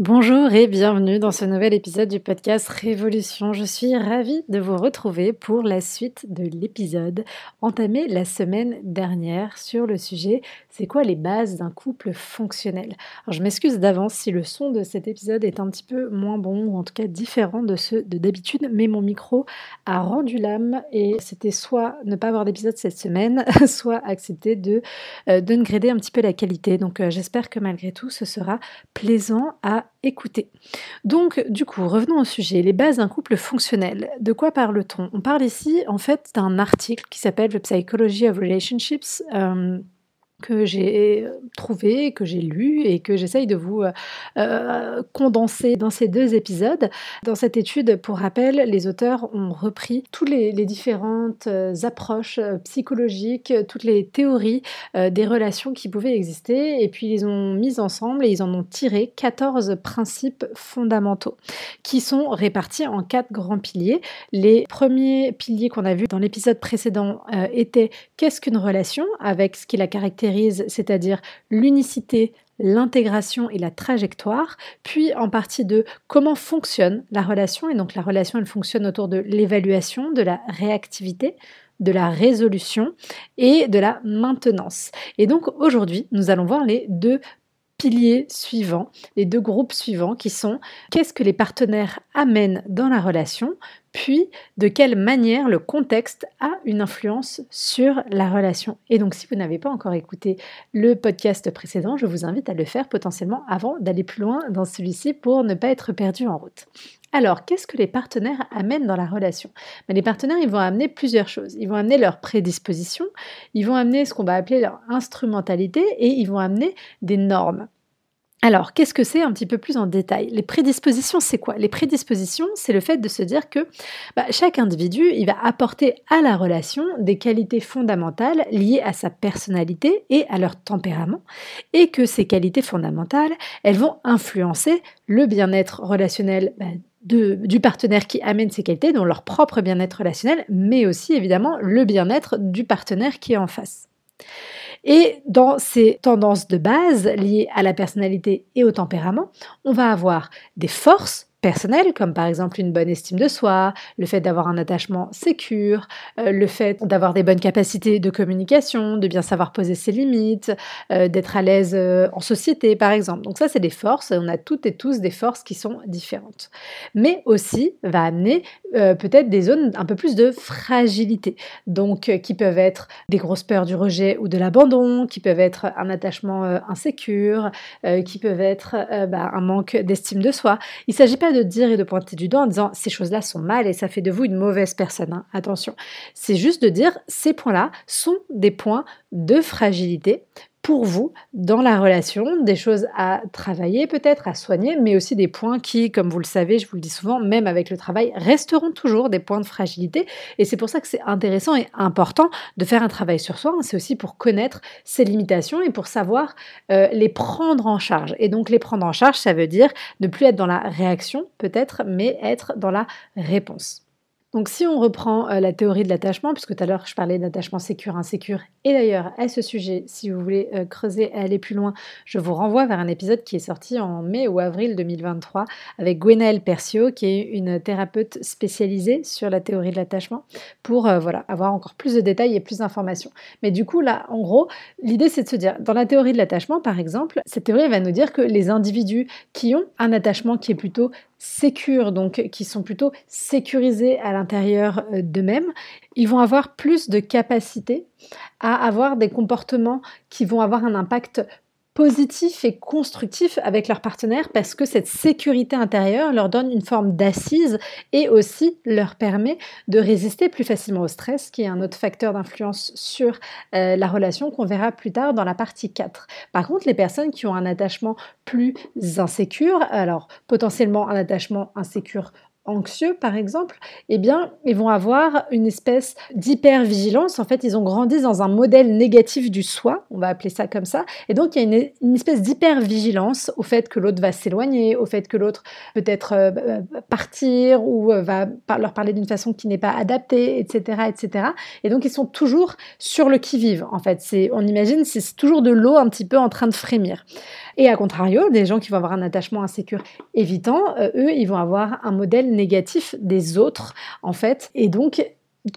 Bonjour et bienvenue dans ce nouvel épisode du podcast Révolution. Je suis ravie de vous retrouver pour la suite de l'épisode entamé la semaine dernière sur le sujet c'est quoi les bases d'un couple fonctionnel? Je m'excuse d'avance si le son de cet épisode est un petit peu moins bon ou en tout cas différent de ceux de d'habitude, mais mon micro a rendu l'âme et c'était soit ne pas avoir d'épisode cette semaine, soit accepter de euh, un petit peu la qualité. Donc euh, j'espère que malgré tout ce sera plaisant à écouter. Donc, du coup, revenons au sujet, les bases d'un couple fonctionnel. De quoi parle-t-on? On parle ici, en fait, d'un article qui s'appelle The Psychology of Relationships. Euh, que j'ai trouvé, que j'ai lu et que j'essaye de vous euh, euh, condenser dans ces deux épisodes. Dans cette étude, pour rappel, les auteurs ont repris toutes les, différentes euh, approches psychologiques, toutes les théories des relations qui pouvaient exister et puis ils ont mis ensemble et ils en ont tiré 14 principes fondamentaux qui sont répartis en quatre grands piliers. Les premiers piliers qu'on a vus dans l'épisode précédent étaient qu'est-ce qu'une relation avec ce qui la caractérise c'est-à-dire l'unicité, l'intégration et la trajectoire, puis en partie de comment fonctionne la relation. Et donc la relation, elle fonctionne autour de l'évaluation, de la réactivité, de la résolution et de la maintenance. Et donc aujourd'hui, nous allons voir les deux piliers suivants, les deux groupes suivants qui sont qu'est-ce que les partenaires amènent dans la relation, puis de quelle manière le contexte a une influence sur la relation. Et donc si vous n'avez pas encore écouté le podcast précédent, je vous invite à le faire potentiellement avant d'aller plus loin dans celui-ci pour ne pas être perdu en route. Alors, qu'est-ce que les partenaires amènent dans la relation? Ben, Les partenaires, ils vont amener plusieurs choses. Ils vont amener leur prédisposition, ils vont amener ce qu'on va appeler leur instrumentalité et ils vont amener des normes. Alors, qu'est-ce que c'est un petit peu plus en détail? Les prédispositions, c'est quoi? Les prédispositions, c'est le fait de se dire que bah, chaque individu, il va apporter à la relation des qualités fondamentales liées à sa personnalité et à leur tempérament, et que ces qualités fondamentales, elles vont influencer le bien-être relationnel bah, du partenaire qui amène ces qualités, dont leur propre bien-être relationnel, mais aussi évidemment le bien-être du partenaire qui est en face. Et dans ces tendances de base liées à la personnalité et au tempérament, on va avoir des forces personnelles, comme par exemple une bonne estime de soi, le fait d'avoir un attachement sécure, euh, le fait d'avoir des bonnes capacités de communication, de bien savoir poser ses limites, euh, d'être à l'aise euh, en société par exemple. Donc ça c'est des forces, on a toutes et tous des forces qui sont différentes. Mais aussi va amener peut-être des zones un peu plus de fragilité, donc qui peuvent être des grosses peurs du rejet ou de l'abandon, qui peuvent être un attachement insécure, qui peuvent être bah, un manque d'estime de soi. Il ne s'agit pas de dire et de pointer du doigt en disant ces choses-là sont mal et ça fait de vous une mauvaise personne. Hein. Attention, c'est juste de dire ces points-là sont des points de fragilité pour vous dans la relation, des choses à travailler peut-être, à soigner, mais aussi des points qui, comme vous le savez, je vous le dis souvent, même avec le travail, resteront toujours des points de fragilité. Et c'est pour ça que c'est intéressant et important de faire un travail sur soi. C'est aussi pour connaître ses limitations et pour savoir euh, les prendre en charge. Et donc les prendre en charge, ça veut dire ne plus être dans la réaction peut-être, mais être dans la réponse. Donc si on reprend euh, la théorie de l'attachement, puisque tout à l'heure je parlais d'attachement sécure, insécure, et d'ailleurs à ce sujet, si vous voulez euh, creuser et aller plus loin, je vous renvoie vers un épisode qui est sorti en mai ou avril 2023 avec Gwenaëlle Percio, qui est une thérapeute spécialisée sur la théorie de l'attachement, pour euh, voilà, avoir encore plus de détails et plus d'informations. Mais du coup là, en gros, l'idée c'est de se dire, dans la théorie de l'attachement par exemple, cette théorie va nous dire que les individus qui ont un attachement qui est plutôt sécures, donc qui sont plutôt sécurisés à l'intérieur euh, d'eux-mêmes, ils vont avoir plus de capacité à avoir des comportements qui vont avoir un impact positif et constructif avec leur partenaire parce que cette sécurité intérieure leur donne une forme d'assise et aussi leur permet de résister plus facilement au stress, qui est un autre facteur d'influence sur euh, la relation qu'on verra plus tard dans la partie 4. Par contre, les personnes qui ont un attachement plus insécure, alors potentiellement un attachement insécure anxieux, par exemple, eh bien, ils vont avoir une espèce d'hypervigilance. En fait, ils ont grandi dans un modèle négatif du soi, on va appeler ça comme ça. Et donc, il y a une, espèce d'hypervigilance au fait que l'autre va s'éloigner, au fait que l'autre peut-être euh, euh, partir ou euh, va leur parler d'une façon qui n'est pas adaptée, etc., etc. Et donc, ils sont toujours sur le qui-vive. En fait, c'est, on imagine, c'est toujours de l'eau un petit peu en train de frémir. Et à contrario, des gens qui vont avoir un attachement insécure évitant, euh, eux, ils vont avoir un modèle négatif des autres, en fait. Et donc,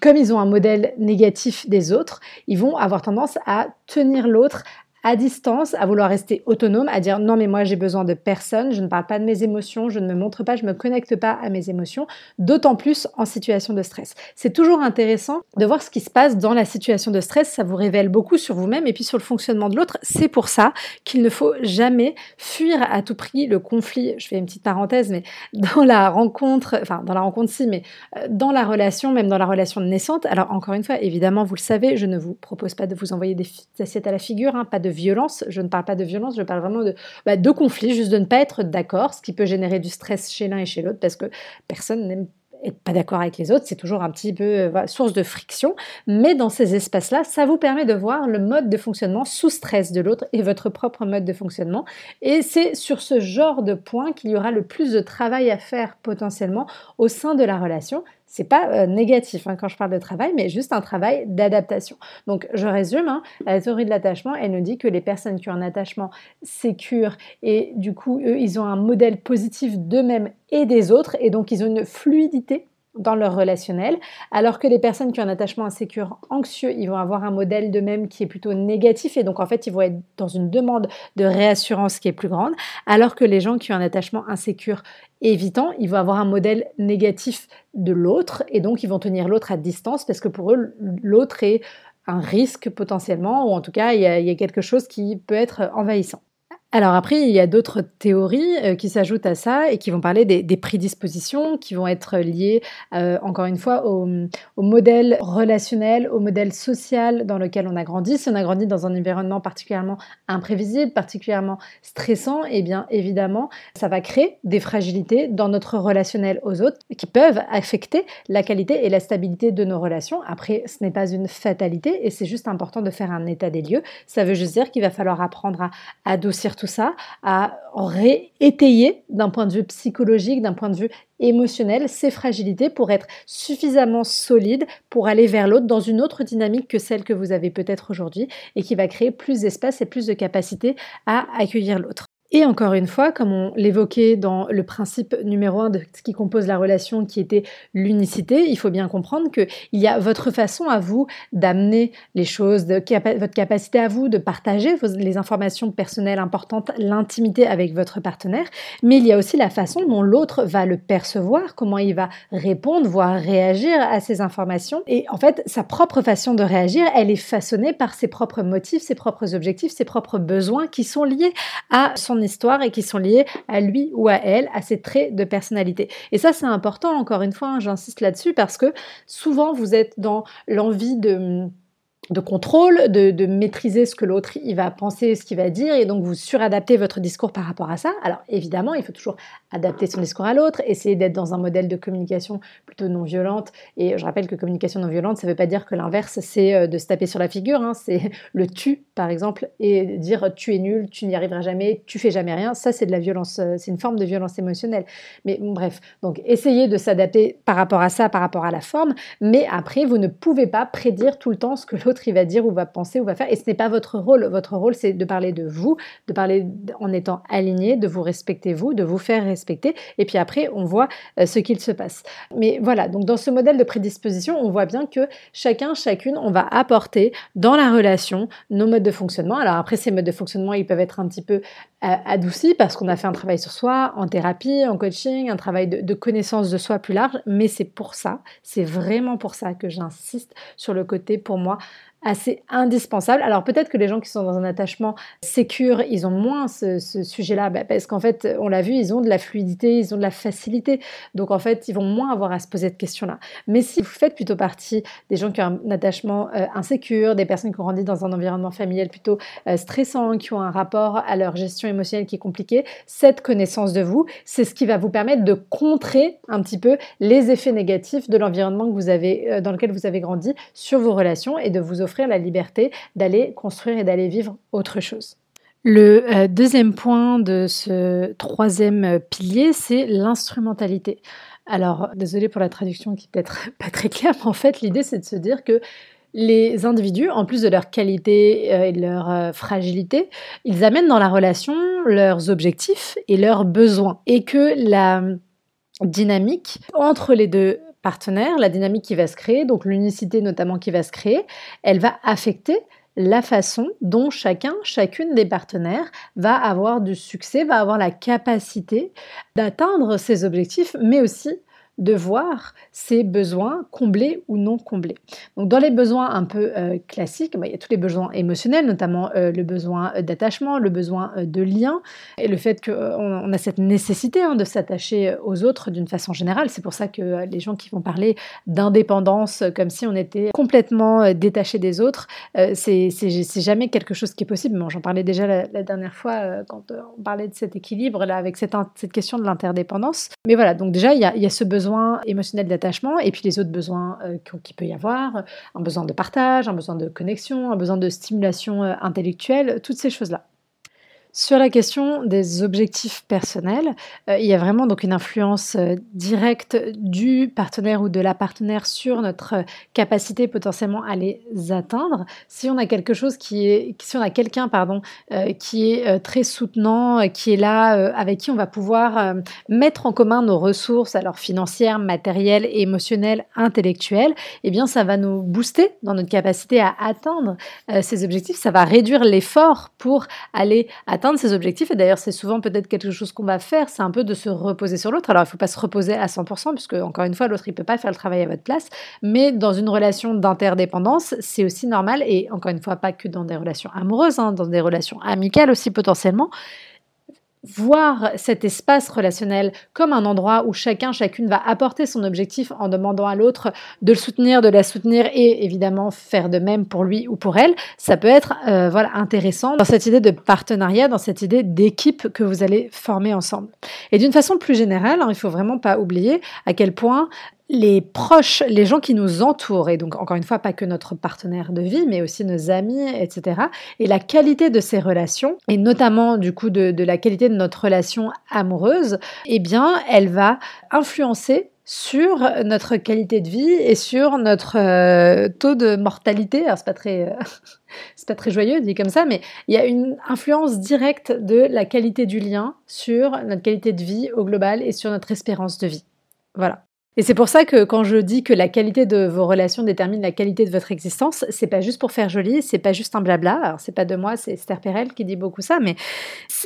comme ils ont un modèle négatif des autres, ils vont avoir tendance à tenir l'autre à distance, à vouloir rester autonome, à dire non mais moi j'ai besoin de personne, je ne parle pas de mes émotions, je ne me montre pas, je ne me connecte pas à mes émotions, d'autant plus en situation de stress. C'est toujours intéressant de voir ce qui se passe dans la situation de stress, ça vous révèle beaucoup sur vous-même et puis sur le fonctionnement de l'autre. C'est pour ça qu'il ne faut jamais fuir à tout prix le conflit. Je fais une petite parenthèse, mais dans la rencontre, enfin dans la rencontre si, mais euh, dans la relation, même dans la relation naissante. Alors encore une fois, évidemment, vous le savez, je ne vous propose pas de vous envoyer des assiettes à la figure, hein, pas de violence. Je ne parle pas de violence, je parle vraiment de, bah, conflit, juste de ne pas être d'accord, ce qui peut générer du stress chez l'un et chez l'autre parce que personne n'aime être pas d'accord avec les autres, c'est toujours un petit peu euh, source de friction, mais dans ces espaces-là, ça vous permet de voir le mode de fonctionnement sous stress de l'autre et votre propre mode de fonctionnement. Et c'est sur ce genre de point qu'il y aura le plus de travail à faire potentiellement au sein de la relation c'est pas euh, négatif hein, quand je parle de travail, mais juste un travail d'adaptation. Donc je résume, hein, la théorie de l'attachement, elle nous dit que les personnes qui ont un attachement sécure et du coup, eux, ils ont un modèle positif d'eux-mêmes et des autres, et donc ils ont une fluidité dans leur relationnel, alors que les personnes qui ont un attachement insécure, anxieux, ils vont avoir un modèle d'eux-mêmes qui est plutôt négatif et donc en fait ils vont être dans une demande de réassurance qui est plus grande, alors que les gens qui ont un attachement insécure évitant, ils vont avoir un modèle négatif de l'autre et donc ils vont tenir l'autre à distance parce que pour eux l'autre est un risque potentiellement ou en tout cas il y, a, quelque chose qui peut être envahissant. Alors après, il y a d'autres théories euh, qui s'ajoutent à ça et qui vont parler des, prédispositions qui vont être liées, euh, encore une fois, au, modèle relationnel, au modèle social dans lequel on a grandi. Si on a grandi dans un environnement particulièrement imprévisible, particulièrement stressant, eh bien évidemment, ça va créer des fragilités dans notre relationnel aux autres qui peuvent affecter la qualité et la stabilité de nos relations. Après, ce n'est pas une fatalité et c'est juste important de faire un état des lieux. Ça veut juste dire qu'il va falloir apprendre à adoucir tout tout ça, à réétayer d'un point de vue psychologique, d'un point de vue émotionnel, ses fragilités pour être suffisamment solide pour aller vers l'autre dans une autre dynamique que celle que vous avez peut-être aujourd'hui et qui va créer plus d'espace et plus de capacité à accueillir l'autre. Et encore une fois, comme on l'évoquait dans le principe numéro un de ce qui compose la relation, qui était l'unicité, il faut bien comprendre qu'il y a votre façon à vous d'amener les choses, votre capacité à vous de partager les informations personnelles importantes, l'intimité avec votre partenaire, mais il y a aussi la façon dont l'autre va le percevoir, comment il va répondre, voire réagir à ces informations. Et en fait, sa propre façon de réagir, elle est façonnée par ses propres motifs, ses propres objectifs, ses propres besoins qui sont liés à son histoire et qui sont liées à lui ou à elle, à ses traits de personnalité. Et ça, c'est important, encore une fois, hein, j'insiste là-dessus, parce que souvent, vous êtes dans l'envie de de contrôle, de, maîtriser ce que l'autre il va penser, ce qu'il va dire, et donc vous suradaptez votre discours par rapport à ça. Alors évidemment, il faut toujours adapter son discours à l'autre, essayer d'être dans un modèle de communication plutôt non violente. Et je rappelle que communication non violente, ça ne veut pas dire que l'inverse, c'est euh, de se taper sur la figure, hein. c'est le tu, par exemple, et dire tu es nul, tu n'y arriveras jamais, tu fais jamais rien. Ça, c'est de la violence, euh, c'est une forme de violence émotionnelle. Mais bref, donc essayez de s'adapter par rapport à ça, par rapport à la forme, mais après, vous ne pouvez pas prédire tout le temps ce que l'autre il va dire ou va penser ou va faire. Et ce n'est pas votre rôle. Votre rôle, c'est de parler de vous, de parler en étant aligné, de vous respecter vous, de vous faire respecter. Et puis après, on voit euh, ce qu'il se passe. Mais voilà, donc dans ce modèle de prédisposition, on voit bien que chacun, chacune, on va apporter dans la relation nos modes de fonctionnement. Alors après, ces modes de fonctionnement, ils peuvent être un petit peu euh, adoucis parce qu'on a fait un travail sur soi, en thérapie, en coaching, un travail de, de connaissance de soi plus large. Mais c'est pour ça, c'est vraiment pour ça que j'insiste sur le côté, pour moi, assez indispensable. Alors peut-être que les gens qui sont dans un attachement sécure, ils ont moins ce, sujet-là, bah, parce qu'en fait, on l'a vu, ils ont de la fluidité, ils ont de la facilité. Donc en fait, ils vont moins avoir à se poser de questions-là. Mais si vous faites plutôt partie des gens qui ont un attachement euh, insécure, des personnes qui ont grandi dans un environnement familial plutôt euh, stressant, qui ont un rapport à leur gestion émotionnelle qui est compliqué, cette connaissance de vous, c'est ce qui va vous permettre de contrer un petit peu les effets négatifs de l'environnement que vous avez, euh, dans lequel vous avez grandi sur vos relations et de vous offrir la liberté d'aller construire et d'aller vivre autre chose. Le euh, deuxième point de ce troisième euh, pilier, c'est l'instrumentalité. Alors, désolé pour la traduction qui peut être pas très claire, mais en fait, l'idée, c'est de se dire que les individus, en plus de leur qualité euh, et de leur fragilité, ils amènent dans la relation leurs objectifs et leurs besoins. Et que la dynamique entre les deux partenaire, la dynamique qui va se créer, donc l'unicité notamment qui va se créer, elle va affecter la façon dont chacun, chacune des partenaires va avoir du succès, va avoir la capacité d'atteindre ses objectifs, mais aussi de voir ses besoins comblés ou non comblés. Donc dans les besoins un peu euh, classiques, bah, il y a tous les besoins émotionnels, notamment euh, le besoin euh, d'attachement, le besoin de lien, et le fait qu'on on a cette nécessité hein, de s'attacher aux autres d'une façon générale. C'est pour ça que les gens qui vont parler d'indépendance comme si on était complètement détaché des autres, c'est jamais quelque chose qui est possible. J'en parlais déjà la, dernière fois quand on parlait de cet équilibre là avec cette, question de l'interdépendance. Mais voilà, donc déjà il y a ce besoin besoin émotionnel d'attachement et puis les autres besoins euh, qu'il peut y avoir, un besoin de partage, un besoin de connexion, un besoin de stimulation euh, intellectuelle, toutes ces choses-là. Sur la question des objectifs personnels, euh, il y a vraiment donc une influence euh, directe du partenaire ou de la partenaire sur notre euh, capacité potentiellement à les atteindre. Si on a quelque chose qui est, si on a quelqu'un pardon qui est très soutenant, qui est là, avec qui on va pouvoir mettre en commun nos ressources, alors financières, matérielles, émotionnelles, intellectuelles, eh bien ça va nous booster dans notre capacité à atteindre ces objectifs. Ça va réduire l'effort pour aller atteindre atteindre ses objectifs. Et d'ailleurs, c'est souvent peut-être quelque chose qu'on va faire, c'est un peu de se reposer sur l'autre. Alors, il ne faut pas se reposer à 100%, puisque, encore une fois, l'autre, il ne peut pas faire le travail à votre place. Mais dans une relation d'interdépendance, c'est aussi normal, et encore une fois, pas que dans des relations amoureuses, hein, dans des relations amicales aussi potentiellement, voir cet espace relationnel comme un endroit où chacun, chacune va apporter son objectif en demandant à l'autre de le soutenir, de la soutenir et évidemment faire de même pour lui ou pour elle, ça peut être euh, voilà intéressant dans cette idée de partenariat, dans cette idée d'équipe que vous allez former ensemble. Et d'une façon plus générale, hein, il faut vraiment pas oublier à quel point les proches, les gens qui nous entourent, et donc encore une fois, pas que notre partenaire de vie, mais aussi nos amis, etc. Et la qualité de ces relations, et notamment du coup de, la qualité de notre relation amoureuse, eh bien, elle va influencer sur notre qualité de vie et sur notre euh, taux de mortalité. Alors c'est pas très, euh, c'est pas très joyeux dit comme ça, mais il y a une influence directe de la qualité du lien sur notre qualité de vie au global et sur notre espérance de vie. Voilà. Et c'est pour ça que quand je dis que la qualité de vos relations détermine la qualité de votre existence, c'est pas juste pour faire joli, c'est pas juste un blabla. Alors c'est pas de moi, c'est Esther Perel qui dit beaucoup ça, mais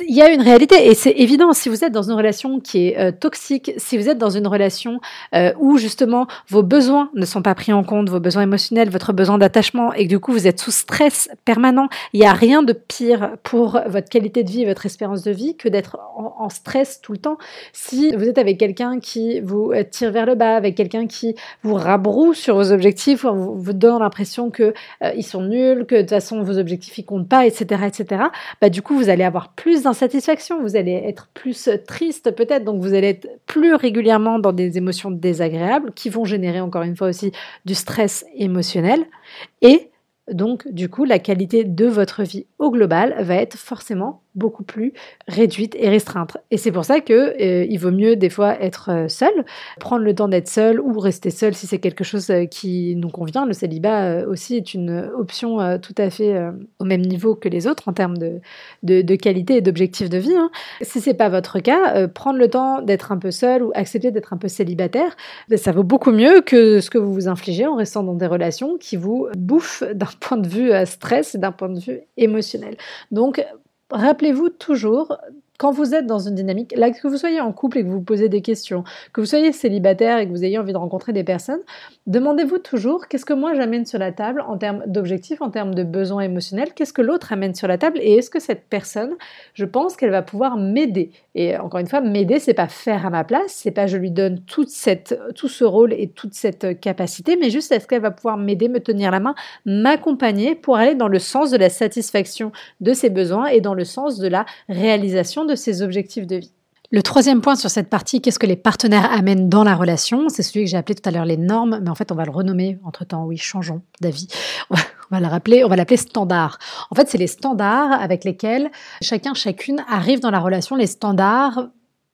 il y a une réalité et c'est évident. Si vous êtes dans une relation qui est euh, toxique, si vous êtes dans une relation euh, où justement vos besoins ne sont pas pris en compte, vos besoins émotionnels, votre besoin d'attachement et que du coup vous êtes sous stress permanent, il y a rien de pire pour votre qualité de vie, votre espérance de vie que d'être en, stress tout le temps. Si vous êtes avec quelqu'un qui vous euh, tire vers le avec quelqu'un qui vous rabroue sur vos objectifs, ou vous, donne l'impression que euh, ils sont nuls, que de toute façon vos objectifs ils comptent pas, etc., etc. Bah du coup vous allez avoir plus d'insatisfaction, vous allez être plus triste peut-être, donc vous allez être plus régulièrement dans des émotions désagréables qui vont générer encore une fois aussi du stress émotionnel et donc, du coup, la qualité de votre vie au global va être forcément beaucoup plus réduite et restreinte. Et c'est pour ça que euh, il vaut mieux des fois être euh, seul, prendre le temps d'être seul ou rester seul si c'est quelque chose euh, qui nous convient. Le célibat aussi est une option tout à fait au même niveau que les autres en termes de, de, qualité et d'objectif de vie. Hein. Si c'est pas votre cas, prendre le temps d'être un peu seul ou accepter d'être un peu célibataire, ben, ça vaut beaucoup mieux que ce que vous vous infligez en restant dans des relations qui vous bouffent d'un point de vue stress et d'un point de vue émotionnel. Donc, rappelez-vous toujours quand vous êtes dans une dynamique, là, que vous soyez en couple et que vous posez des questions, que vous soyez célibataire et que vous ayez envie de rencontrer des personnes, demandez-vous toujours qu'est-ce que moi j'amène sur la table en termes d'objectifs, en termes de besoins émotionnels, qu'est-ce que l'autre amène sur la table et est-ce que cette personne, je pense qu'elle va pouvoir m'aider. Et encore une fois, m'aider, c'est pas faire à ma place, c'est pas je lui donne tout ce rôle et toute cette capacité, mais juste est-ce qu'elle va pouvoir m'aider, me tenir la main, m'accompagner pour aller dans le sens de la satisfaction de ses besoins et dans le sens de la réalisation de ses objectifs de vie. Le troisième point sur cette partie, qu'est-ce que les partenaires amènent dans la relation? C'est celui que j'ai appelé tout à l'heure les normes, mais en fait on va le renommer entre-temps, oui, changeons d'avis. On va le rappeler, on va l'appeler standard. En fait, c'est les standards avec lesquels chacun, chacune arrive dans la relation, les standards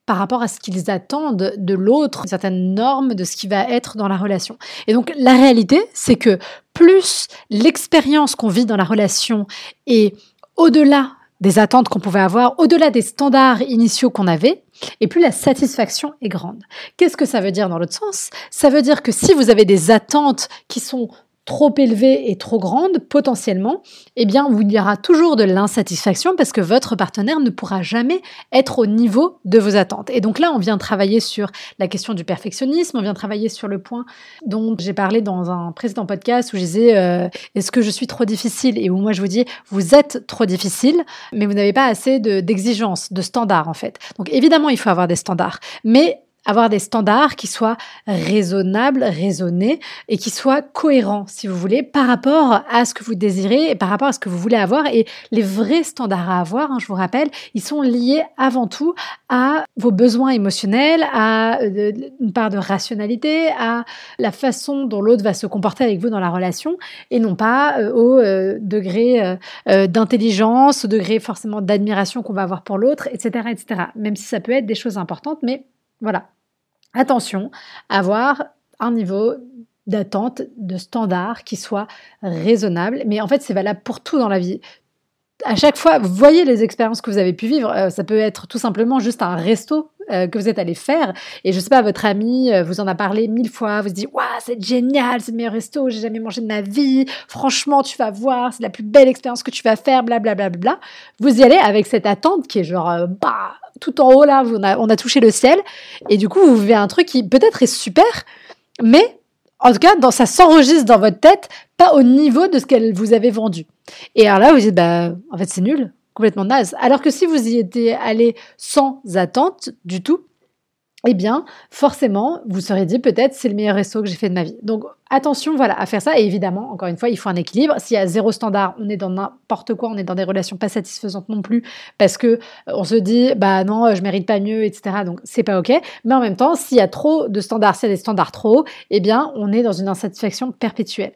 par rapport à ce qu'ils attendent de l'autre, une certaine norme de ce qui va être dans la relation. Et donc la réalité, c'est que plus l'expérience qu'on vit dans la relation est au-delà des attentes qu'on pouvait avoir, au-delà des standards initiaux qu'on avait, et plus la satisfaction est grande. Qu'est-ce que ça veut dire dans l'autre sens? Ça veut dire que si vous avez des attentes qui sont trop élevée et trop grande, potentiellement, eh bien, il y aura toujours de l'insatisfaction parce que votre partenaire ne pourra jamais être au niveau de vos attentes. Et donc là, on vient travailler sur la question du perfectionnisme, on vient travailler sur le point dont j'ai parlé dans un précédent podcast où je disais euh, est-ce que je suis trop difficile? Et où moi je vous dis vous êtes trop difficile, mais vous n'avez pas assez d'exigences, de, de standards en fait. Donc évidemment, il faut avoir des standards, mais avoir des standards qui soient raisonnables, raisonnés et qui soient cohérents, si vous voulez, par rapport à ce que vous désirez et par rapport à ce que vous voulez avoir. Et les vrais standards à avoir, hein, je vous rappelle, ils sont liés avant tout à vos besoins émotionnels, à euh, une part de rationalité, à la façon dont l'autre va se comporter avec vous dans la relation et non pas euh, au euh, degré d'intelligence, au degré forcément d'admiration qu'on va avoir pour l'autre, etc., etc. Même si ça peut être des choses importantes, mais voilà. Attention à avoir un niveau d'attente, de standard qui soit raisonnable. Mais en fait, c'est valable pour tout dans la vie. À chaque fois, voyez les expériences que vous avez pu vivre. Euh, ça peut être tout simplement juste un resto euh, que vous êtes allé faire. Et je sais pas, votre ami euh, vous en a parlé mille fois. Vous dit, waouh, c'est génial, c'est le meilleur resto, j'ai jamais mangé de ma vie. Franchement, tu vas voir, c'est la plus belle expérience que tu vas faire, blablabla. Bla, bla, bla. Vous y allez avec cette attente qui est genre, bah, tout en haut là, on a, touché le ciel, et du coup vous vivez un truc qui peut-être est super, mais en tout cas, dans, ça s'enregistre dans votre tête, pas au niveau de ce qu'elle vous avait vendu. Et alors là, vous dites, bah, en fait, c'est nul, complètement naze. Alors que si vous y étiez allé sans attente du tout, eh bien, forcément, vous serez dit peut-être c'est le meilleur resto que j'ai fait de ma vie. Donc, attention, voilà, à faire ça. Et évidemment, encore une fois, il faut un équilibre. S'il y a zéro standard, on est dans n'importe quoi, on est dans des relations pas satisfaisantes non plus, parce que euh, on se dit, bah non, je mérite pas mieux, etc. Donc, c'est pas ok. Mais en même temps, s'il y a trop de standards, s'il y a des standards trop hauts, eh bien, on est dans une insatisfaction perpétuelle.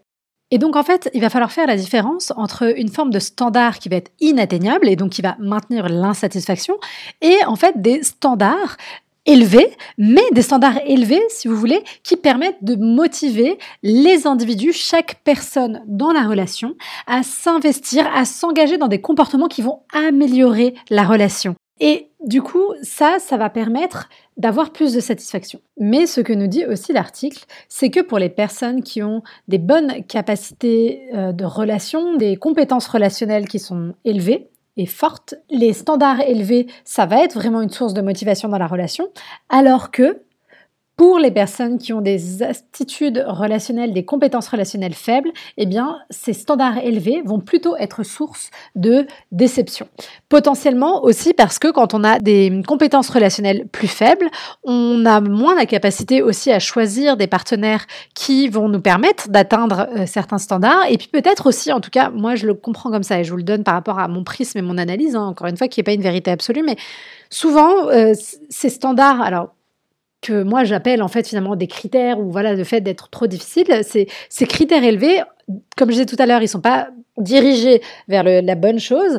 Et donc en fait, il va falloir faire la différence entre une forme de standard qui va être inatteignable et donc qui va maintenir l'insatisfaction et en fait des standards élevés, mais des standards élevés, si vous voulez, qui permettent de motiver les individus, chaque personne dans la relation, à s'investir, à s'engager dans des comportements qui vont améliorer la relation. Et du coup, ça, ça va permettre d'avoir plus de satisfaction. Mais ce que nous dit aussi l'article, c'est que pour les personnes qui ont des bonnes capacités euh, de relation, des compétences relationnelles qui sont élevées, forte, les standards élevés, ça va être vraiment une source de motivation dans la relation, alors que pour les personnes qui ont des attitudes relationnelles, des compétences relationnelles faibles, eh bien, ces standards élevés vont plutôt être source de déception. Potentiellement aussi parce que quand on a des compétences relationnelles plus faibles, on a moins la capacité aussi à choisir des partenaires qui vont nous permettre d'atteindre euh, certains standards. Et puis peut-être aussi, en tout cas, moi je le comprends comme ça et je vous le donne par rapport à mon prisme et mon analyse, hein, encore une fois, qui n'est pas une vérité absolue, mais souvent, euh, ces standards, alors que moi j'appelle en fait finalement des critères ou voilà le fait d'être trop difficile, c'est ces critères élevés, comme je disais tout à l'heure, ils sont pas dirigés vers la bonne chose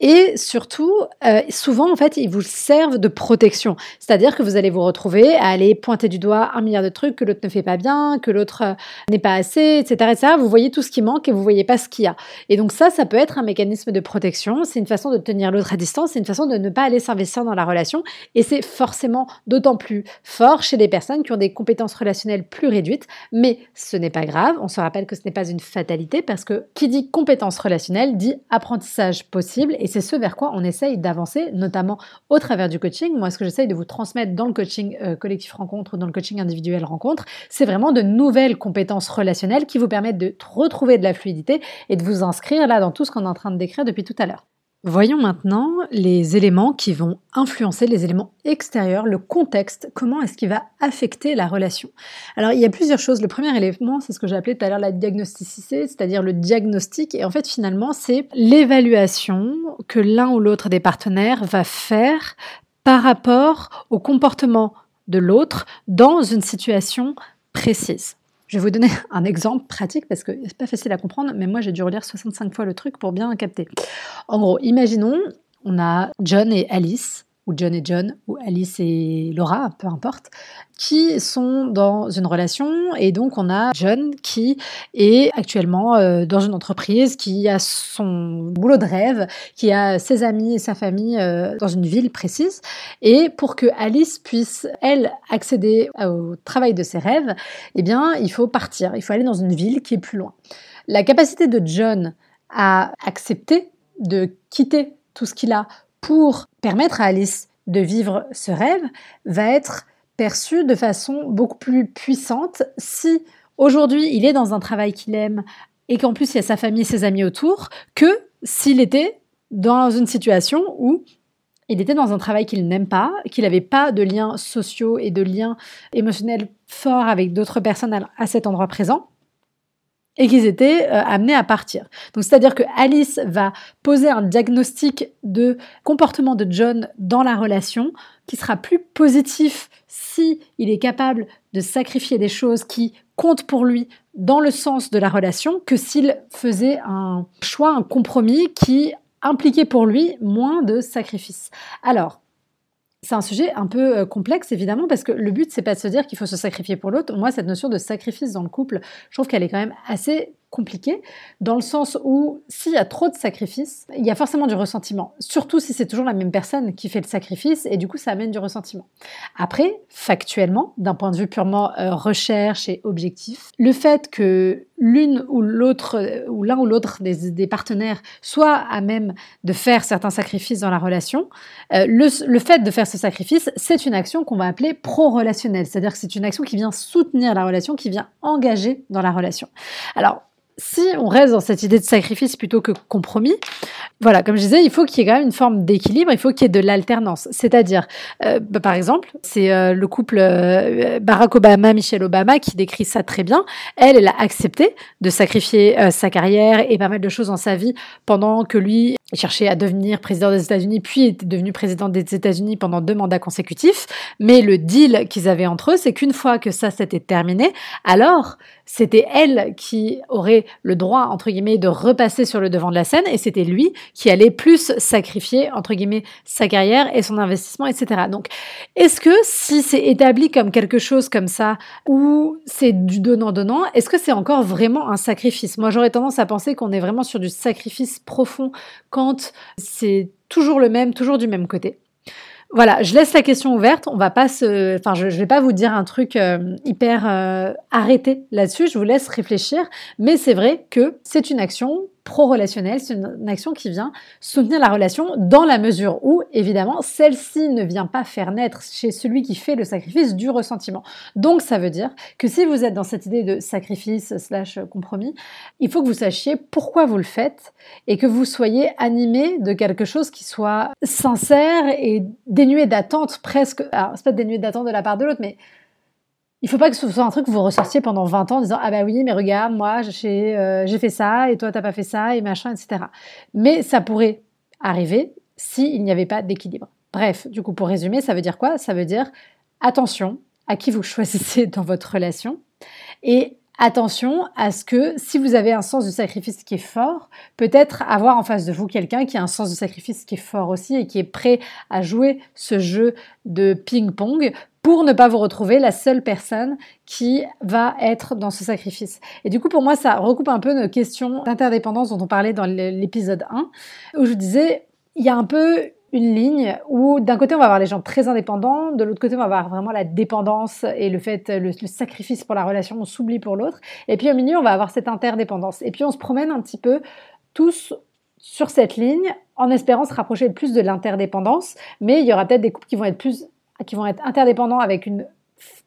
Et surtout, euh, souvent, en fait, ils vous servent de protection. C'est-à-dire que vous allez vous retrouver à aller pointer du doigt un milliard de trucs que l'autre ne fait pas bien, que l'autre euh, n'est pas assez, etc.. Vous voyez tout ce qui manque et vous voyez pas ce qu'il y a. Et donc ça, ça peut être un mécanisme de protection. C'est une façon de tenir l'autre à distance. C'est une façon de ne pas aller s'investir dans la relation. Et c'est forcément d'autant plus fort chez des personnes qui ont des compétences relationnelles plus réduites. Mais ce n'est pas grave. On se rappelle que ce n'est pas une fatalité parce que qui dit compétences relationnelles dit apprentissage possible. C'est ce vers quoi on essaye d'avancer, notamment au travers du coaching. Moi, ce que j'essaye de vous transmettre dans le coaching euh, collectif rencontre ou dans le coaching individuel rencontre, c'est vraiment de nouvelles compétences relationnelles qui vous permettent de retrouver de la fluidité et de vous inscrire là dans tout ce qu'on est en train de décrire depuis tout à l'heure. Voyons maintenant les éléments qui vont influencer les éléments extérieurs, le contexte, comment est-ce qu'il va affecter la relation? Alors il y a plusieurs choses. Le premier élément, c'est ce que j'ai appelé tout à l'heure la diagnosticité, c'est-à-dire le diagnostic. Et en fait, finalement, c'est l'évaluation que l'un ou l'autre des partenaires va faire par rapport au comportement de l'autre dans une situation précise. Je vais vous donner un exemple pratique parce que c'est pas facile à comprendre, mais moi j'ai dû relire 65 fois le truc pour bien capter. En gros, imaginons, on a John et Alice ou John et John, ou Alice et Laura, peu importe, qui sont dans une relation. Et donc, on a John qui est actuellement euh, dans une entreprise, qui a son boulot de rêve, qui a ses amis et sa famille euh, dans une ville précise. Et pour que Alice puisse, elle, accéder au travail de ses rêves, eh bien, il faut partir. Il faut aller dans une ville qui est plus loin. La capacité de John à accepter de quitter tout ce qu'il a pour permettre à Alice de vivre ce rêve va être perçu de façon beaucoup plus puissante. Si aujourd'hui il est dans un travail qu'il aime et qu'en plus il y a sa famille et ses amis autour que s'il était dans une situation où il était dans un travail qu'il n'aime pas, qu'il n'avait pas de liens sociaux et de liens émotionnels forts avec d'autres personnes à cet endroit présent et qu'ils étaient euh, amenés à partir. Donc c'est-à-dire que Alice va poser un diagnostic de comportement de John dans la relation qui sera plus positif si il est capable de sacrifier des choses qui comptent pour lui dans le sens de la relation que s'il faisait un choix, un compromis qui impliquait pour lui moins de sacrifices. Alors, c'est un sujet un peu euh, complexe évidemment parce que le but c'est pas de se dire qu'il faut se sacrifier pour l'autre. Moi cette notion de sacrifice dans le couple, je trouve qu'elle est quand même assez compliqué, dans le sens où s'il y a trop de sacrifices, il y a forcément du ressentiment, surtout si c'est toujours la même personne qui fait le sacrifice, et du coup ça amène du ressentiment. Après, factuellement, d'un point de vue purement euh, recherche et objectif, le fait que l'une ou l'autre, ou l'un ou l'autre des, partenaires soit à même de faire certains sacrifices dans la relation, euh, le, le fait de faire ce sacrifice, c'est une action qu'on va appeler pro-relationnelle, c'est-à-dire que c'est une action qui vient soutenir la relation, qui vient engager dans la relation. Alors, si on reste dans cette idée de sacrifice plutôt que compromis, voilà, comme je disais, il faut qu'il y ait quand même une forme d'équilibre, il faut qu'il y ait de l'alternance. C'est-à-dire, euh, bah, par exemple, c'est euh, le couple euh, Barack Obama-Michelle Obama qui décrit ça très bien. Elle, elle a accepté de sacrifier sa carrière et pas mal de choses dans sa vie pendant que lui cherchait à devenir président des États-Unis, puis était devenu président des États-Unis pendant deux mandats consécutifs. Mais le deal qu'ils avaient entre eux, c'est qu'une fois que ça s'était terminé, alors c'était elle qui aurait le droit, entre guillemets, de repasser sur le devant de la scène et c'était lui qui allait plus sacrifier, entre guillemets, sa carrière et son investissement, etc. Donc, est-ce que si c'est établi comme quelque chose comme ça, ou c'est du donnant-donnant, est-ce que c'est encore vraiment un sacrifice? Moi, j'aurais tendance à penser qu'on est vraiment sur du sacrifice profond quand c'est toujours le même, toujours du même côté. Voilà, je laisse la question ouverte. On va pas se, enfin, je, vais pas vous dire un truc euh, hyper euh, arrêté là-dessus. Je vous laisse réfléchir. Mais c'est vrai que c'est une action pro-relationnelle, c'est une, action qui vient soutenir la relation dans la mesure où, évidemment, celle-ci ne vient pas faire naître chez celui qui fait le sacrifice du ressentiment. Donc, ça veut dire que si vous êtes dans cette idée de sacrifice slash compromis, il faut que vous sachiez pourquoi vous le faites et que vous soyez animé de quelque chose qui soit sincère et dénué d'attente presque. Alors, c'est pas dénué d'attente de la part de l'autre, mais il faut pas que ce soit un truc que vous ressortiez pendant 20 ans en disant ah bah oui mais regarde moi j'ai euh, fait ça et toi t'as pas fait ça et machin etc. Mais ça pourrait arriver s'il n'y avait pas d'équilibre. Bref, du coup pour résumer, ça veut dire quoi? Ça veut dire attention à qui vous choisissez dans votre relation et attention à ce que si vous avez un sens du sacrifice qui est fort, peut-être avoir en face de vous quelqu'un qui a un sens du sacrifice qui est fort aussi et qui est prêt à jouer ce jeu de ping-pong pour ne pas vous retrouver la seule personne qui va être dans ce sacrifice. Et du coup, pour moi, ça recoupe un peu nos questions d'interdépendance dont on parlait dans l'épisode 1, où je vous disais, il y a un peu une ligne où d'un côté on va avoir les gens très indépendants, de l'autre côté on va avoir vraiment la dépendance et le fait, le, sacrifice pour la relation, on s'oublie pour l'autre, et puis au milieu on va avoir cette interdépendance. Et puis on se promène un petit peu tous sur cette ligne en espérant se rapprocher plus de l'interdépendance, mais il y aura peut-être des couples qui vont être plus qui vont être interdépendants avec une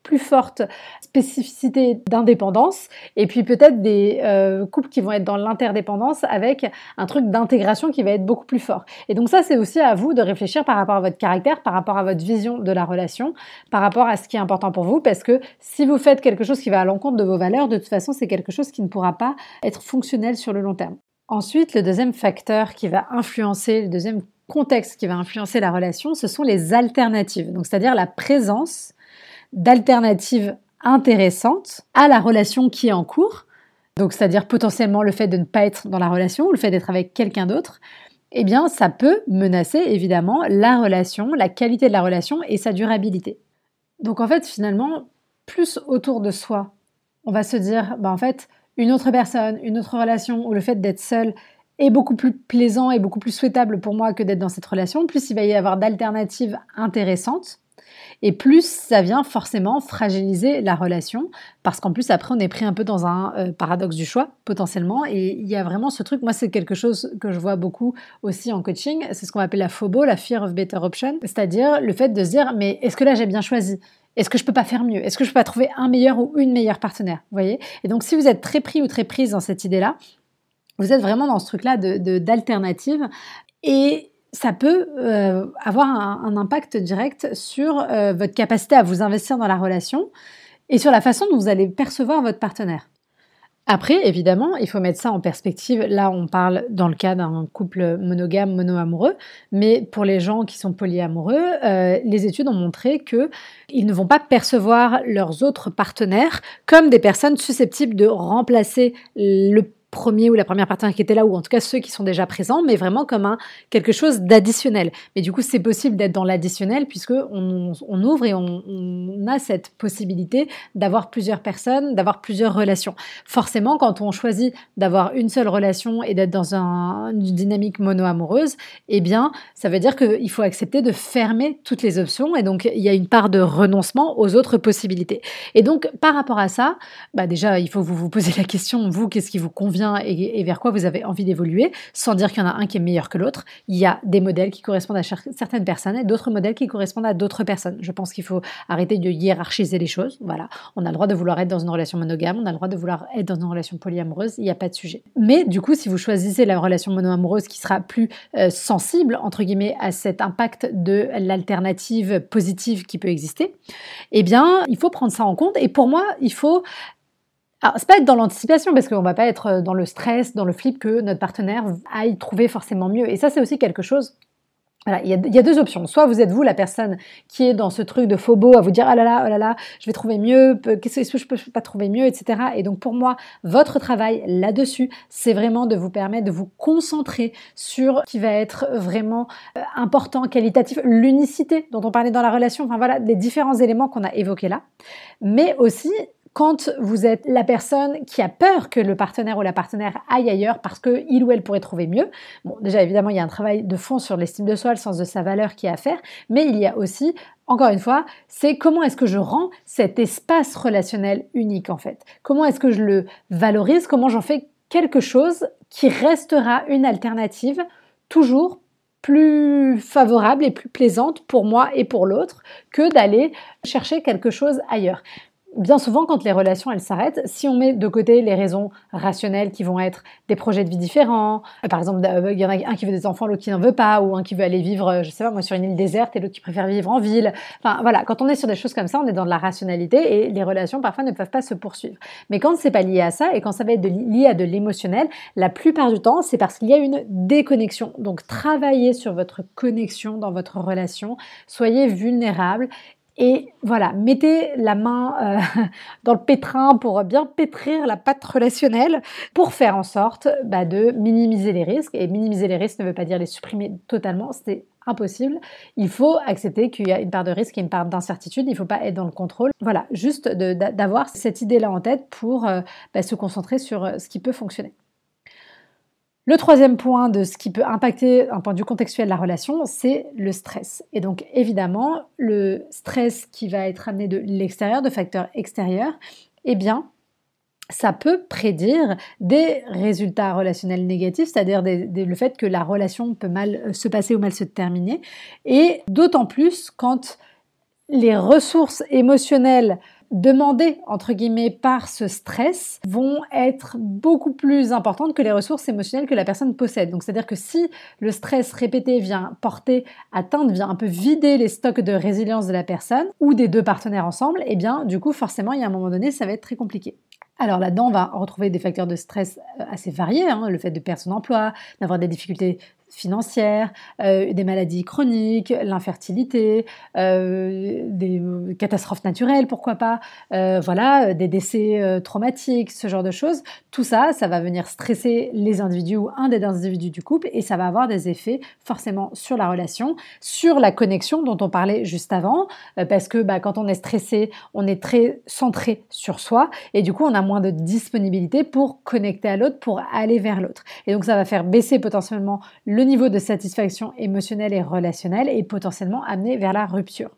plus forte spécificité d'indépendance et puis peut-être des euh, couples qui vont être dans l'interdépendance avec un truc d'intégration qui va être beaucoup plus fort. Et donc ça c'est aussi à vous de réfléchir par rapport à votre caractère, par rapport à votre vision de la relation, par rapport à ce qui est important pour vous parce que si vous faites quelque chose qui va à l'encontre de vos valeurs, de toute façon c'est quelque chose qui ne pourra pas être fonctionnel sur le long terme. Ensuite, le deuxième facteur qui va influencer, le deuxième contexte qui va influencer la relation, ce sont les alternatives. Donc, c'est-à-dire la présence d'alternatives intéressantes à la relation qui est en cours. Donc, c'est-à-dire potentiellement le fait de ne pas être dans la relation ou le fait d'être avec quelqu'un d'autre. Eh bien, ça peut menacer évidemment la relation, la qualité de la relation et sa durabilité. Donc, en fait, finalement, plus autour de soi, on va se dire, bah, en fait, une autre personne, une autre relation ou le fait d'être seul est beaucoup plus plaisant et beaucoup plus souhaitable pour moi que d'être dans cette relation, plus il va y avoir d'alternatives intéressantes et plus ça vient forcément fragiliser la relation, parce qu'en plus après on est pris un peu dans un euh, paradoxe du choix potentiellement, et il y a vraiment ce truc, moi c'est quelque chose que je vois beaucoup aussi en coaching, c'est ce qu'on appelle la FOBO, la Fear of Better Option, c'est-à-dire le fait de se dire mais est-ce que là j'ai bien choisi? Est-ce que je peux pas faire mieux? Est-ce que je peux pas trouver un meilleur ou une meilleure partenaire? Vous voyez? Et donc si vous êtes très pris ou très prise dans cette idée-là, vous êtes vraiment dans ce truc-là de d'alternative et ça peut euh, avoir un, impact direct sur euh, votre capacité à vous investir dans la relation et sur la façon dont vous allez percevoir votre partenaire. Après, évidemment, il faut mettre ça en perspective. Là, on parle dans le cas d'un couple monogame, mono-amoureux, mais pour les gens qui sont polyamoureux, euh, les études ont montré que ils ne vont pas percevoir leurs autres partenaires comme des personnes susceptibles de remplacer le premier ou la première partenaire qui était là, ou en tout cas ceux qui sont déjà présents, mais vraiment comme un quelque chose d'additionnel. Mais du coup, c'est possible d'être dans l'additionnel puisque on, ouvre et on, a cette possibilité d'avoir plusieurs personnes, d'avoir plusieurs relations. Forcément, quand on choisit d'avoir une seule relation et d'être dans une dynamique mono-amoureuse, eh bien, ça veut dire qu'il faut accepter de fermer toutes les options et donc il y a une part de renoncement aux autres possibilités. Et donc, par rapport à ça, bah déjà, il faut vous vous poser la question, vous, qu'est-ce qui vous convient et, vers quoi vous avez envie d'évoluer, sans dire qu'il y en a un qui est meilleur que l'autre. Il y a des modèles qui correspondent à certaines personnes et d'autres modèles qui correspondent à d'autres personnes. Je pense qu'il faut arrêter de hiérarchiser les choses. Voilà, on a le droit de vouloir être dans une relation monogame, on a le droit de vouloir être dans une relation polyamoureuse, il n'y a pas de sujet. Mais du coup, si vous choisissez la relation monoamoureuse qui sera plus euh, sensible, entre guillemets, à cet impact de l'alternative positive qui peut exister, eh bien, il faut prendre ça en compte. Et pour moi, il faut alors, c'est pas être dans l'anticipation parce qu'on va pas être euh, dans le stress, dans le flip que notre partenaire aille trouver forcément mieux. Et ça, c'est aussi quelque chose voilà, il y, a, deux options. Soit vous êtes vous la personne qui est dans ce truc de phobo à vous dire ah là là, oh là là, je vais trouver mieux, qu'est-ce que je peux pas trouver mieux, etc. Et donc pour moi, votre travail là-dessus, c'est vraiment de vous permettre de vous concentrer sur ce qui va être vraiment euh, important, qualitatif, l'unicité dont on parlait dans la relation. Enfin voilà, les différents éléments qu'on a évoqués là, mais aussi quand vous êtes la personne qui a peur que le partenaire ou la partenaire aille ailleurs parce que il ou elle pourrait trouver mieux. Bon, déjà évidemment, il y a un travail de fond sur l'estime de soi, le sens de sa valeur qui est à faire, mais il y a aussi encore une fois, c'est comment est-ce que je rends cet espace relationnel unique en fait? Comment est-ce que je le valorise? Comment j'en fais quelque chose qui restera une alternative toujours plus favorable et plus plaisante pour moi et pour l'autre que d'aller chercher quelque chose ailleurs? Bien souvent, quand les relations elles s'arrêtent, si on met de côté les raisons rationnelles qui vont être des projets de vie différents, euh, par exemple, euh, il y en a un qui veut des enfants, l'autre qui n'en veut pas, ou un qui veut aller vivre, euh, je sais pas moi, sur une île déserte et l'autre qui préfère vivre en ville. Enfin voilà, quand on est sur des choses comme ça, on est dans de la rationalité et les relations parfois ne peuvent pas se poursuivre. Mais quand c'est pas lié à ça et quand ça va être lié à de l'émotionnel, la plupart du temps, c'est parce qu'il y a une déconnexion. Donc travaillez sur votre connexion dans votre relation, soyez vulnérable Et voilà, mettez la main euh, dans le pétrin pour bien pétrir la pâte relationnelle pour faire en sorte bah, de minimiser les risques. Et minimiser les risques ne veut pas dire les supprimer totalement, c'est impossible. Il faut accepter qu'il y a une part de risque et une part d'incertitude. Il ne faut pas être dans le contrôle. Voilà, juste d'avoir cette idée-là en tête pour euh, bah, se concentrer sur euh, ce qui peut fonctionner. Le troisième point de ce qui peut impacter un point de vue contextuel la relation, c'est le stress. Et donc évidemment, le stress qui va être amené de l'extérieur, de facteurs extérieurs, eh bien, ça peut prédire des résultats relationnels négatifs, c'est-à-dire le fait que la relation peut mal euh, se passer ou mal se terminer. Et d'autant plus quand les ressources émotionnelles demandées, entre guillemets, par ce stress vont être beaucoup plus importantes que les ressources émotionnelles que la personne possède. Donc, c'est-à-dire que si le stress répété vient porter atteinte, vient un peu vider les stocks de résilience de la personne ou des deux partenaires ensemble, eh bien, du coup, forcément, il y a un moment donné, ça va être très compliqué. Alors là-dedans, on va retrouver des facteurs de stress euh, assez variés, hein, le fait de perdre son emploi, d'avoir des difficultés financières, euh, des maladies chroniques, l'infertilité, euh, des catastrophes naturelles, pourquoi pas, euh, voilà, des décès traumatiques, ce genre de choses. Tout ça, ça va venir stresser les individus ou un des individus du couple et ça va avoir des effets forcément sur la relation, sur la connexion dont on parlait juste avant, parce que bah, quand on est stressé, on est très centré sur soi et du coup on a moins de disponibilité pour connecter à l'autre, pour aller vers l'autre. Et donc ça va faire baisser potentiellement le le niveau de satisfaction émotionnelle et relationnelle est potentiellement amené vers la rupture.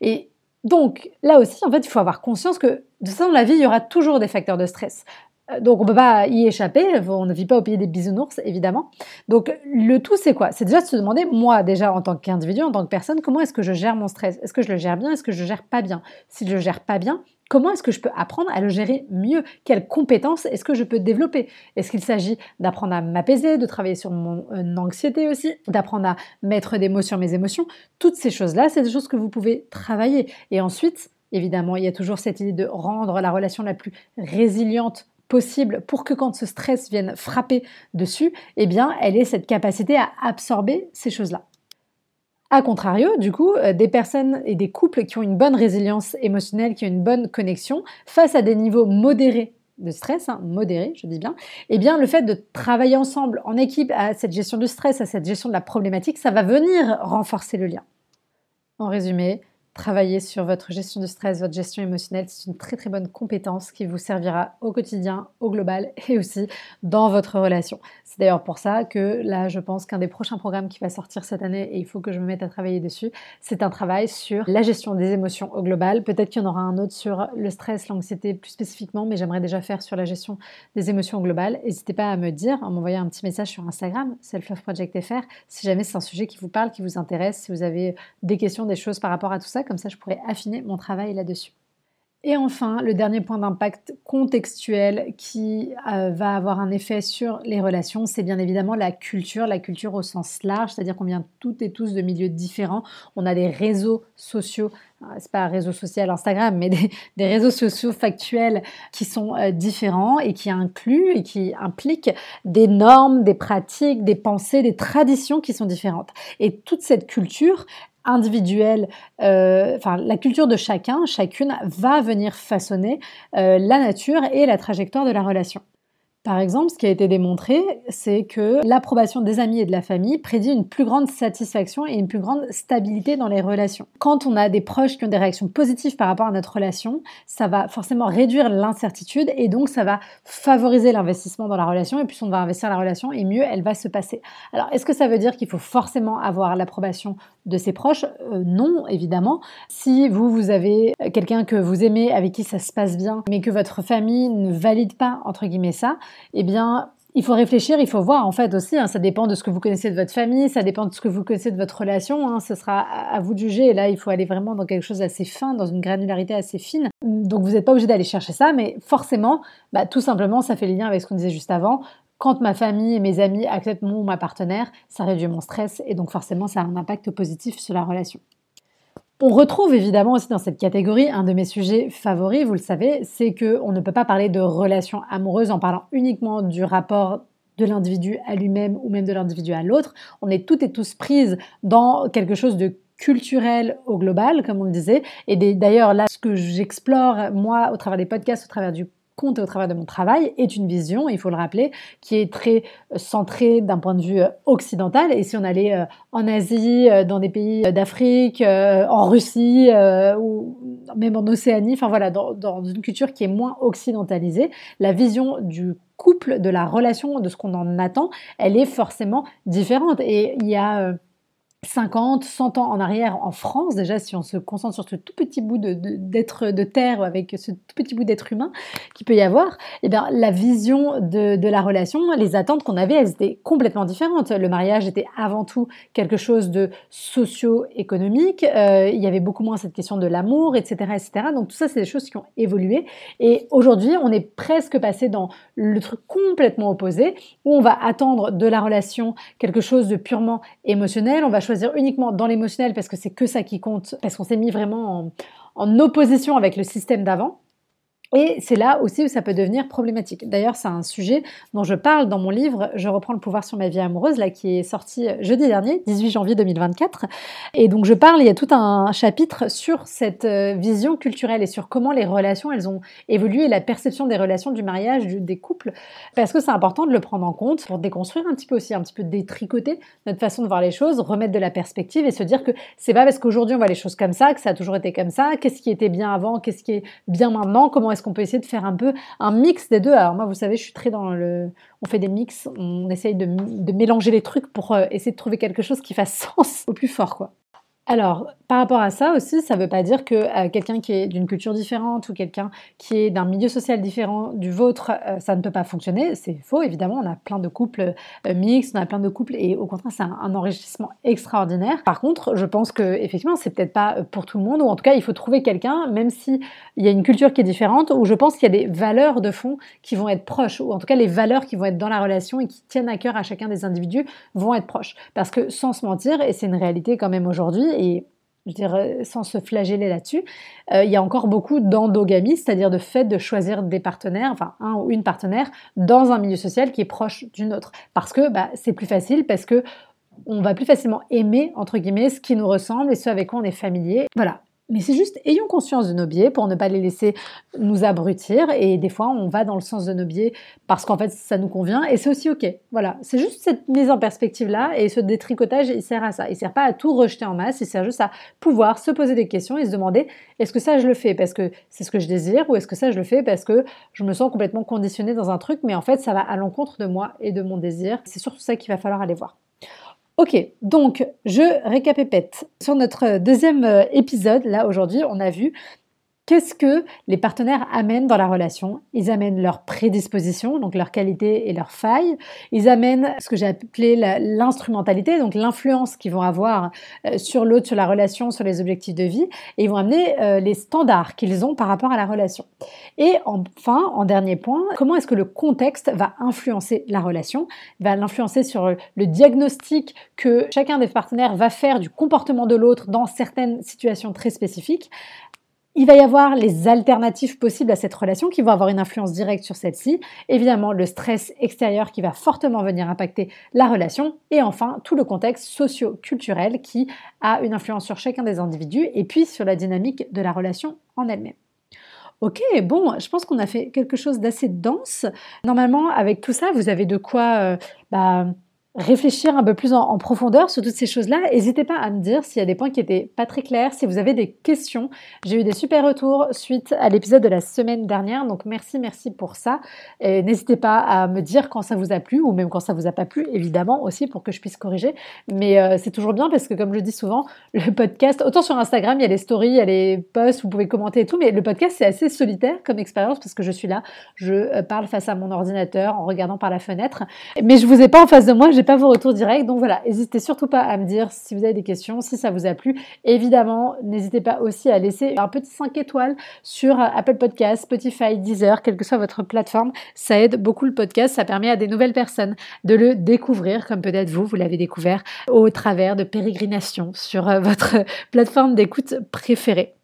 Et donc, là aussi, en fait, il faut avoir conscience que de ça, dans la vie, il y aura toujours des facteurs de stress. Euh, donc on ne peut pas y échapper, on ne vit pas au pays des bisounours, évidemment. Donc le tout, c'est quoi? C'est déjà de se demander, moi déjà en tant qu'individu, en tant que personne, comment est-ce que je gère mon stress? Est-ce que je le gère bien? Est-ce que je le gère pas bien? Si je le gère pas bien, Comment est-ce que je peux apprendre à le gérer mieux? Quelles compétences est-ce que je peux développer? Est-ce qu'il s'agit d'apprendre à m'apaiser, de travailler sur mon euh, anxiété aussi, d'apprendre à mettre des mots sur mes émotions? Toutes ces choses-là, c'est des choses que vous pouvez travailler. Et ensuite, évidemment, il y a toujours cette idée de rendre la relation la plus résiliente possible pour que quand ce stress vienne frapper dessus, eh bien, elle ait cette capacité à absorber ces choses-là. A contrario, du coup, euh, des personnes et des couples qui ont une bonne résilience émotionnelle, qui ont une bonne connexion, face à des niveaux modérés de stress, hein, modérés, je dis bien, eh bien, le fait de travailler ensemble en équipe à cette gestion du stress, à cette gestion de la problématique, ça va venir renforcer le lien. En résumé, Travailler sur votre gestion du stress, votre gestion émotionnelle, c'est une très très bonne compétence qui vous servira au quotidien, au global et aussi dans votre relation. C'est d'ailleurs pour ça que là, je pense qu'un des prochains programmes qui va sortir cette année, et il faut que je me mette à travailler dessus, c'est un travail sur la gestion des émotions au global. Peut-être qu'il y en aura un autre sur le stress, l'anxiété plus spécifiquement, mais j'aimerais déjà faire sur la gestion des émotions au global. N'hésitez pas à me dire, à m'envoyer un petit message sur Instagram, Self Project FR, si jamais c'est un sujet qui vous parle, qui vous intéresse, si vous avez des questions, des choses par rapport à tout ça comme ça je pourrais affiner mon travail là-dessus. Et enfin, le dernier point d'impact contextuel qui euh, va avoir un effet sur les relations, c'est bien évidemment la culture, la culture au sens large, c'est-à-dire qu'on vient toutes et tous de milieux différents. On a des réseaux sociaux, euh, c'est pas un réseau social Instagram, mais des, réseaux sociaux factuels qui sont euh, différents et qui incluent et qui impliquent des normes, des pratiques, des pensées, des traditions qui sont différentes. Et toute cette culture, individuelle, euh, la culture de chacun, chacune va venir façonner euh, la nature et la trajectoire de la relation. Par exemple, ce qui a été démontré, c'est que l'approbation des amis et de la famille prédit une plus grande satisfaction et une plus grande stabilité dans les relations. Quand on a des proches qui ont des réactions positives par rapport à notre relation, ça va forcément réduire l'incertitude et donc ça va favoriser l'investissement dans la relation et plus on va investir la relation et mieux elle va se passer. Alors, est-ce que ça veut dire qu'il faut forcément avoir l'approbation de ses proches? Euh, Non, évidemment. Si vous, vous avez quelqu'un que vous aimez, avec qui ça se passe bien, mais que votre famille ne valide pas, entre guillemets, ça, eh bien, il faut réfléchir, il faut voir en fait aussi, hein, ça dépend de ce que vous connaissez de votre famille, ça dépend de ce que vous connaissez de votre relation, hein, ce sera à vous de juger, et là il faut aller vraiment dans quelque chose d'assez fin, dans une granularité assez fine, donc vous n'êtes pas obligé d'aller chercher ça, mais forcément, bah, tout simplement, ça fait lien avec ce qu'on disait juste avant, quand ma famille et mes amis acceptent mon ou ma partenaire, ça réduit mon stress, et donc forcément ça a un impact positif sur la relation. On retrouve évidemment aussi dans cette catégorie un de mes sujets favoris, vous le savez, c'est que on ne peut pas parler de relation amoureuse en parlant uniquement du rapport de l'individu à lui-même ou même de l'individu à l'autre. On est toutes et tous prises dans quelque chose de culturelle au global, comme on le disait. Et d'ailleurs, là, ce que j'explore, moi, au travers des podcasts, au travers du compte au travers de mon travail, est une vision, il faut le rappeler, qui est très euh, centrée d'un point de vue euh, occidental. Et si on allait euh, en Asie, dans des pays d'Afrique, en Russie, ou même en Océanie, enfin voilà, dans, dans une culture qui est moins occidentalisée, la vision du couple, de la relation, de ce qu'on en attend, elle est forcément différente. Et il y a 50, 100 ans en arrière en France, déjà si on se concentre sur ce tout petit bout d'être de, de, terre avec ce tout petit bout d'être humain qui peut y avoir, eh bien la vision de, de la relation, les attentes qu'on avait, elles étaient complètement différentes. Le mariage était avant tout quelque chose de socio-économique, euh, il y avait beaucoup moins cette question de l'amour, etc., etc. Donc tout ça, c'est des choses qui ont évolué. Et aujourd'hui, on est presque passé dans le truc complètement opposé, où on va attendre de la relation quelque chose de purement émotionnel, on va choisir uniquement dans l'émotionnel parce que c'est que ça qui compte, parce qu'on s'est mis vraiment en opposition avec le système d'avant. Et c'est là aussi où ça peut devenir problématique. D'ailleurs, c'est un sujet dont je parle dans mon livre Je reprends le pouvoir sur ma vie amoureuse, là, qui est sorti jeudi dernier, 18 janvier 2024. Et donc, je parle, il y a tout un chapitre sur cette euh, vision culturelle et sur comment les relations, elles ont évolué, la perception des relations, du mariage, des couples, parce que c'est important de le prendre en compte pour déconstruire un petit peu aussi, un petit peu détricoter notre façon de voir les choses, remettre de la perspective et se dire que c'est pas parce qu'aujourd'hui on voit les choses comme ça, que ça a toujours été comme ça, qu'est-ce qui était bien avant, qu'est-ce qui est bien maintenant, comment est-ce qu'on peut essayer de faire un peu un mix des deux Alors moi, vous savez, je suis très dans le... On fait des mix, on essaye de, de mélanger les trucs pour euh, essayer de trouver quelque chose qui fasse sens au plus fort, quoi. Alors, par rapport à ça aussi, ça ne veut pas dire que euh, quelqu'un qui est d'une culture différente ou quelqu'un qui est d'un milieu social différent du vôtre, euh, ça ne peut pas fonctionner. C'est faux, évidemment. On a plein de couples euh, mixtes, on a plein de couples et au contraire, c'est un, enrichissement extraordinaire. Par contre, je pense que effectivement, c'est peut-être pas pour tout le monde ou en tout cas, il faut trouver quelqu'un, même si il y a une culture qui est différente, où je pense qu'il y a des valeurs de fond qui vont être proches ou en tout cas les valeurs qui vont être dans la relation et qui tiennent à cœur à chacun des individus vont être proches. Parce que sans se mentir, et c'est une réalité quand même aujourd'hui, et sans se flageller là-dessus, euh, il y a encore beaucoup d'endogamie, c'est-à-dire de fait de choisir des partenaires, enfin un ou une partenaire, dans un milieu social qui est proche d'une autre. Parce que bah, c'est plus facile, parce que on va plus facilement aimer, entre guillemets, ce qui nous ressemble et ce avec quoi on est familier. Voilà, mais c'est juste, ayons conscience de nos biais pour ne pas les laisser nous abrutir. Et des fois, on va dans le sens de nos biais parce qu'en fait, ça nous convient. Et c'est aussi OK. Voilà. C'est juste cette mise en perspective-là. Et ce détricotage, il sert à ça. Il sert pas à tout rejeter en masse. Il sert juste à pouvoir se poser des questions et se demander est-ce que ça, je le fais parce que c'est ce que je désire ou est-ce que ça, je le fais parce que je me sens complètement conditionnée dans un truc. Mais en fait, ça va à l'encontre de moi et de mon désir. C'est surtout ça qu'il va falloir aller voir. Ok, donc je récapépète. Sur notre deuxième euh, épisode, là aujourd'hui, on a vu Qu'est-ce que les partenaires amènent dans la relation? Ils amènent leur prédisposition, donc leur qualité et leurs failles. Ils amènent ce que j'ai appelé l'instrumentalité, donc l'influence qu'ils vont avoir euh, sur l'autre, sur la relation, sur les objectifs de vie. Et ils vont amener euh, les standards qu'ils ont par rapport à la relation. Et enfin, en dernier point, comment est-ce que le contexte va influencer la relation? Va l'influencer sur le diagnostic que chacun des partenaires va faire du comportement de l'autre dans certaines situations très spécifiques il va y avoir les alternatives possibles à cette relation qui vont avoir une influence directe sur celle-ci. Évidemment, le stress extérieur qui va fortement venir impacter la relation. Et enfin, tout le contexte socio-culturel qui a une influence sur chacun des individus et puis sur la dynamique de la relation en elle-même. Ok, bon, je pense qu'on a fait quelque chose d'assez dense. Normalement, avec tout ça, vous avez de quoi euh, bah, réfléchir un peu plus en, profondeur sur toutes ces choses-là. N'hésitez pas à me dire s'il y a des points qui étaient pas très clairs, si vous avez des questions. J'ai eu des super retours suite à l'épisode de la semaine dernière, donc merci, merci pour ça. N'hésitez pas à me dire quand ça vous a plu ou même quand ça vous a pas plu, évidemment aussi pour que je puisse corriger. Mais euh, c'est toujours bien parce que comme je dis souvent, le podcast, autant sur Instagram, il y a les stories, il y a les posts, vous pouvez commenter et tout, mais le podcast c'est assez solitaire comme expérience parce que je suis là, je euh, parle face à mon ordinateur en regardant par la fenêtre, mais je vous ai pas en face de moi, j'ai pas vos retours directs. Donc voilà, n'hésitez surtout pas à me dire si vous avez des questions, si ça vous a plu. Évidemment, n'hésitez pas aussi à laisser un petit 5 étoiles sur Apple Podcast, Spotify, Deezer, quelle que soit votre plateforme. Ça aide beaucoup le podcast. Ça permet à des nouvelles personnes de le découvrir, comme peut-être vous, vous l'avez découvert au travers de pérégrinations sur euh, votre plateforme d'écoute préférée.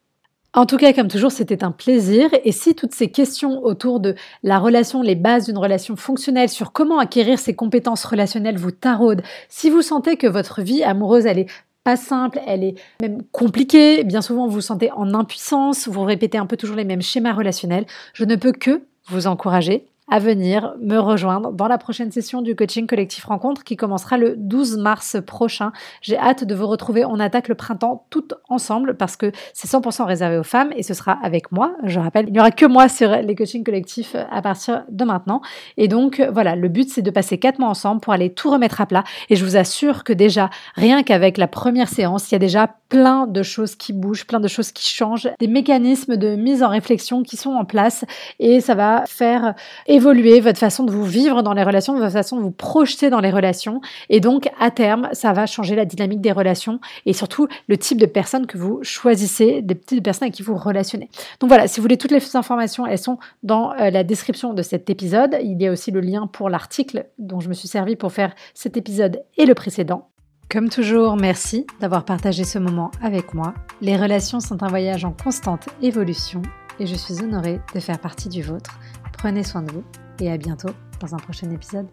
En tout cas, comme toujours, c'était un plaisir. Et si toutes ces questions autour de la relation, les bases d'une relation fonctionnelle, sur comment acquérir ces compétences relationnelles vous taraudent, si vous sentez que votre vie amoureuse, elle est pas simple, elle est même compliquée. Bien souvent, vous vous sentez en impuissance, vous répétez un peu toujours les mêmes schémas relationnels. Je ne peux que vous encourager à venir me rejoindre dans la prochaine session du coaching collectif rencontre qui commencera le 12 mars prochain. J'ai hâte de vous retrouver. On attaque le printemps tout ensemble parce que c'est 100% réservé aux femmes et ce sera avec moi. Je rappelle, il n'y aura que moi sur les coachings collectifs à partir de maintenant. Et donc voilà, le but c'est de passer quatre mois ensemble pour aller tout remettre à plat. Et je vous assure que déjà, rien qu'avec la première séance, il y a déjà plein de choses qui bougent, plein de choses qui changent, des mécanismes de mise en réflexion qui sont en place et ça va faire évoluer votre façon de vous vivre dans les relations, votre façon de vous projeter dans les relations. Et donc, à terme, ça va changer la dynamique des relations et surtout le type de personnes que vous choisissez, des de personnes avec qui vous relationnez. Donc voilà, si vous voulez toutes les informations, elles sont dans euh, la description de cet épisode. Il y a aussi le lien pour l'article dont je me suis servi pour faire cet épisode et le précédent. Comme toujours, merci d'avoir partagé ce moment avec moi. Les relations sont un voyage en constante évolution et je suis honorée de faire partie du vôtre. Prenez soin de vous et à bientôt dans un prochain épisode.